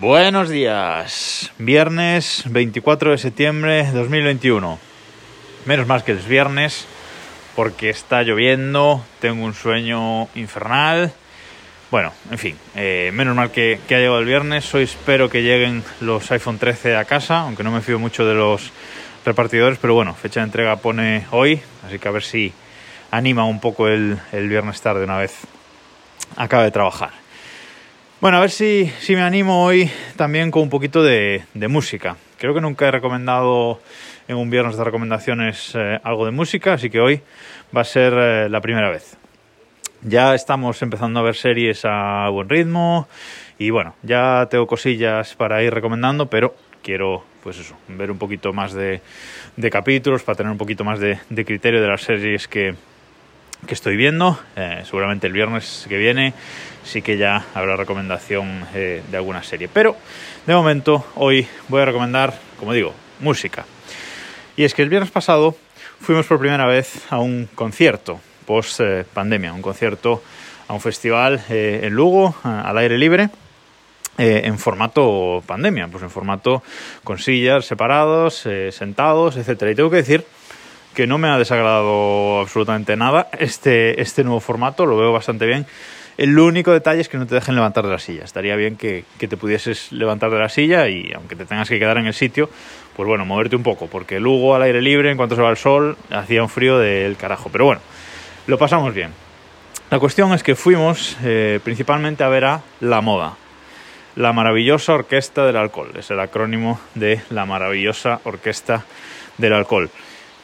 Buenos días, viernes 24 de septiembre de 2021. Menos mal que es viernes porque está lloviendo, tengo un sueño infernal. Bueno, en fin, eh, menos mal que, que, ha llegado el viernes. Hoy espero que lleguen los iPhone 13 a casa, aunque no me fío mucho de los repartidores, pero bueno, fecha de entrega pone hoy, así que a ver si anima un poco el, el viernes tarde una vez acabe de trabajar. Bueno, a ver si, si me animo hoy también con un poquito de, música. Creo que nunca he recomendado en un viernes de recomendaciones eh, algo de música, así que hoy va a ser eh, la primera vez. Ya estamos empezando a ver series a buen ritmo y bueno, ya tengo cosillas para ir recomendando, pero quiero pues eso, ver un poquito más de, de capítulos para tener un poquito más de, de criterio de las series que, que estoy viendo. Eh, seguramente el viernes que viene sí que ya habrá recomendación eh, de alguna serie. Pero de momento hoy voy a recomendar, como digo, música. Y es que el viernes pasado fuimos por primera vez a un concierto post eh, pandemia, un concierto a un festival eh, en Lugo, al aire libre. en formato pandemia, pues en formato con sillas separados, sentados, etcétera. Y tengo que decir que no me ha desagradado absolutamente nada este, este nuevo formato, lo veo bastante bien. El único detalle es que no te dejen levantar de la silla. Estaría bien que, que, te pudieses levantar de la silla y aunque te tengas que quedar en el sitio, pues bueno, moverte un poco, porque Lugo al aire libre, en cuanto se va el sol, hacía un frío del carajo. Pero bueno, lo pasamos bien. La cuestión es que fuimos eh, principalmente a ver a La Moda, la maravillosa orquesta del alcohol. Es el acrónimo de la maravillosa orquesta del alcohol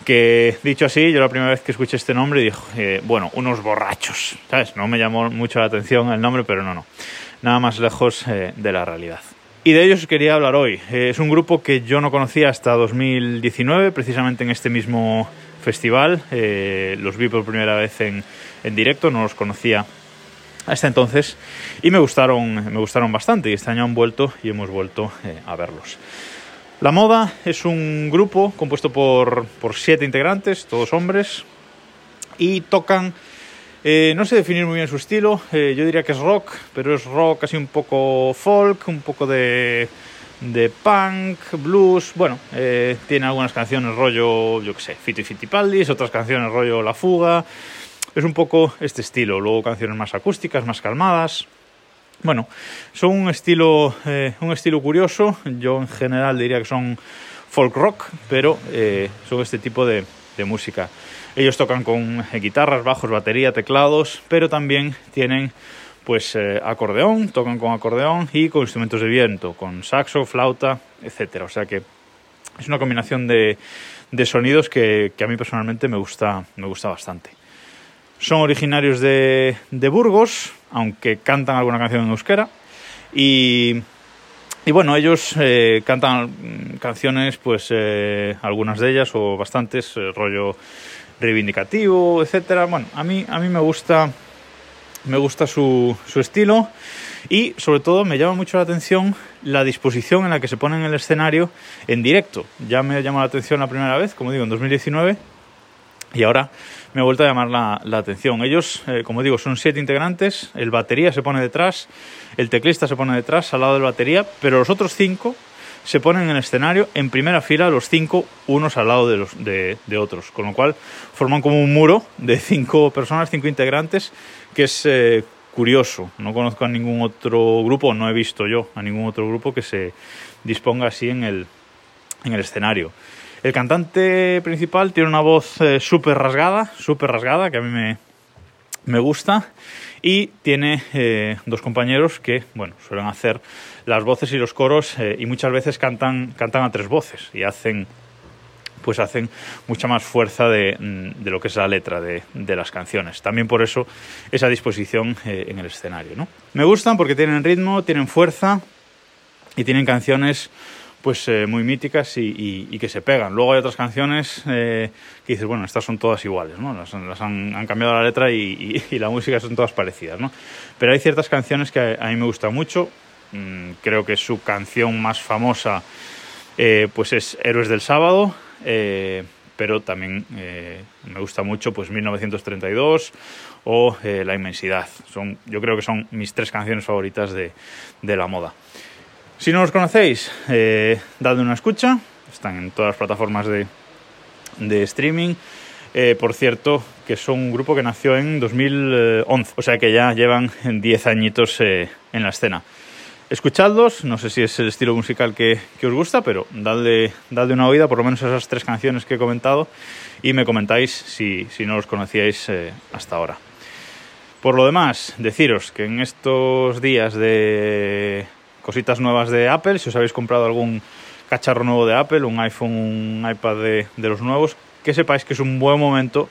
que dicho así, yo la primera vez que escuché este nombre dije, eh, bueno, unos borrachos, ¿sabes? No me llamó mucho la atención el nombre, pero no, no, nada más lejos eh, de la realidad. Y de ellos quería hablar hoy. Eh, es un grupo que yo no conocía hasta 2019, precisamente en este mismo festival. Eh, los vi por primera vez en, en directo, no los conocía hasta entonces y me gustaron, me gustaron bastante y este año han vuelto y hemos vuelto eh, a verlos. La Moda es un grupo compuesto por, por siete integrantes, todos hombres, y tocan, eh, no sé definir muy bien su estilo, eh, yo diría que es rock, pero es rock casi un poco folk, un poco de, de punk, blues, bueno, eh, tiene algunas canciones rollo, yo qué sé, Fito y Fitipaldis, otras canciones rollo La Fuga, es un poco este estilo, luego canciones más acústicas, más calmadas. Bueno, son un estilo, eh, un estilo curioso. Yo en general diría que son folk rock, pero eh, son este tipo de, música. Ellos tocan con guitarras, bajos, batería, teclados, pero también tienen pues eh, acordeón, tocan con acordeón y con instrumentos de viento, con saxo, flauta, etcétera. O sea que es una combinación de, de sonidos que, que, a mí personalmente me gusta, me gusta bastante. Son originarios de, de Burgos, aunque cantan alguna canción en euskera. Y, y bueno, ellos eh, cantan canciones, pues eh, algunas de ellas o bastantes, eh, rollo reivindicativo, etcétera. Bueno, a mí, a mí me gusta, me gusta su, su estilo y sobre todo me llama mucho la atención la disposición en la que se ponen en el escenario en directo. Ya me llamó la atención la primera vez, como digo, en 2019 y ahora me ha vuelto a llamar la, la atención. Ellos, eh, como digo, son siete integrantes, el batería se pone detrás, el teclista se pone detrás, al lado del batería, pero los otros cinco se ponen en el escenario en primera fila, los cinco unos al lado de, los, de, de otros, con lo cual forman como un muro de cinco personas, cinco integrantes, que es eh, curioso. No conozco a ningún otro grupo, no he visto yo a ningún otro grupo que se disponga así en el, en el escenario. El cantante principal tiene una voz eh, súper rasgada, súper rasgada, que a mí me, me gusta. Y tiene eh, dos compañeros que, bueno, suelen hacer las voces y los coros eh, y muchas veces cantan, cantan a tres voces y hacen pues hacen mucha más fuerza de, de lo que es la letra de, de, las canciones. También por eso esa disposición eh, en el escenario. ¿no? Me gustan porque tienen ritmo, tienen fuerza y tienen canciones pues eh, muy míticas y, que se pegan. Luego hay otras canciones eh, que dices, bueno, estas son todas iguales, ¿no? Las, han, cambiado la letra y, la música son todas parecidas, ¿no? Pero hay ciertas canciones que a, mí me gustan mucho. Mm, creo que su canción más famosa eh, pues es Héroes del Sábado, pero también me gusta mucho pues 1932 o La Inmensidad. Son, yo creo que son mis tres canciones favoritas de, de la moda. Si no los conocéis, eh, dadle una escucha. Están en todas las plataformas de, de streaming. Eh, por cierto, que son un grupo que nació en 2011, o sea que ya llevan 10 añitos eh, en la escena. Escuchadlos, no sé si es el estilo musical que, que os gusta, pero dadle, dadle, una oída, por lo menos a esas tres canciones que he comentado, y me comentáis si, si no los conocíais hasta ahora. Por lo demás, deciros que en estos días de cositas nuevas de Apple, si os habéis comprado algún cacharro nuevo de Apple, un iPhone, un iPad de, de los nuevos, que sepáis que es un buen momento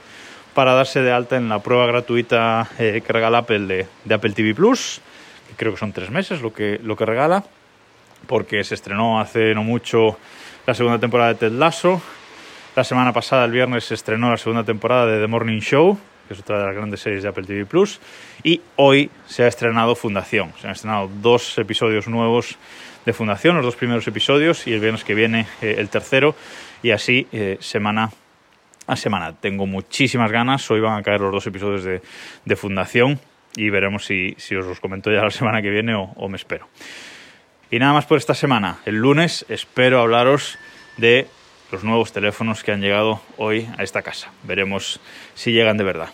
para darse de alta en la prueba gratuita eh, que regala Apple de, de, Apple TV Plus, que creo que son tres meses lo que, lo que regala, porque se estrenó hace no mucho la segunda temporada de Ted Lasso. La semana pasada, el viernes, se estrenó la segunda temporada de The Morning Show, que es otra de las grandes series de Apple TV Plus. Y hoy se ha estrenado Fundación. Se han estrenado dos episodios nuevos de Fundación, los dos primeros episodios, y el viernes que viene eh, el tercero. Y así, eh, semana a semana. Tengo muchísimas ganas. Hoy van a caer los dos episodios de, de Fundación y veremos si, si, os los comento ya la semana que viene o, o, me espero. Y nada más por esta semana. El lunes espero hablaros de los nuevos teléfonos que han llegado hoy a esta casa. Veremos si llegan de verdad.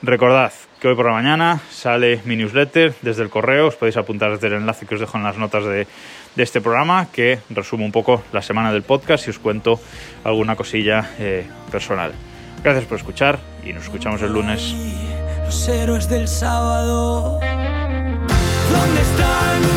Recordad que hoy por la mañana sale mi newsletter desde el correo. Os podéis apuntar desde el enlace que os dejo en las notas de, de este programa que resume un poco la semana del podcast y os cuento alguna cosilla eh, personal. Gracias por escuchar y nos escuchamos el lunes. Los del sábado, ¿dónde están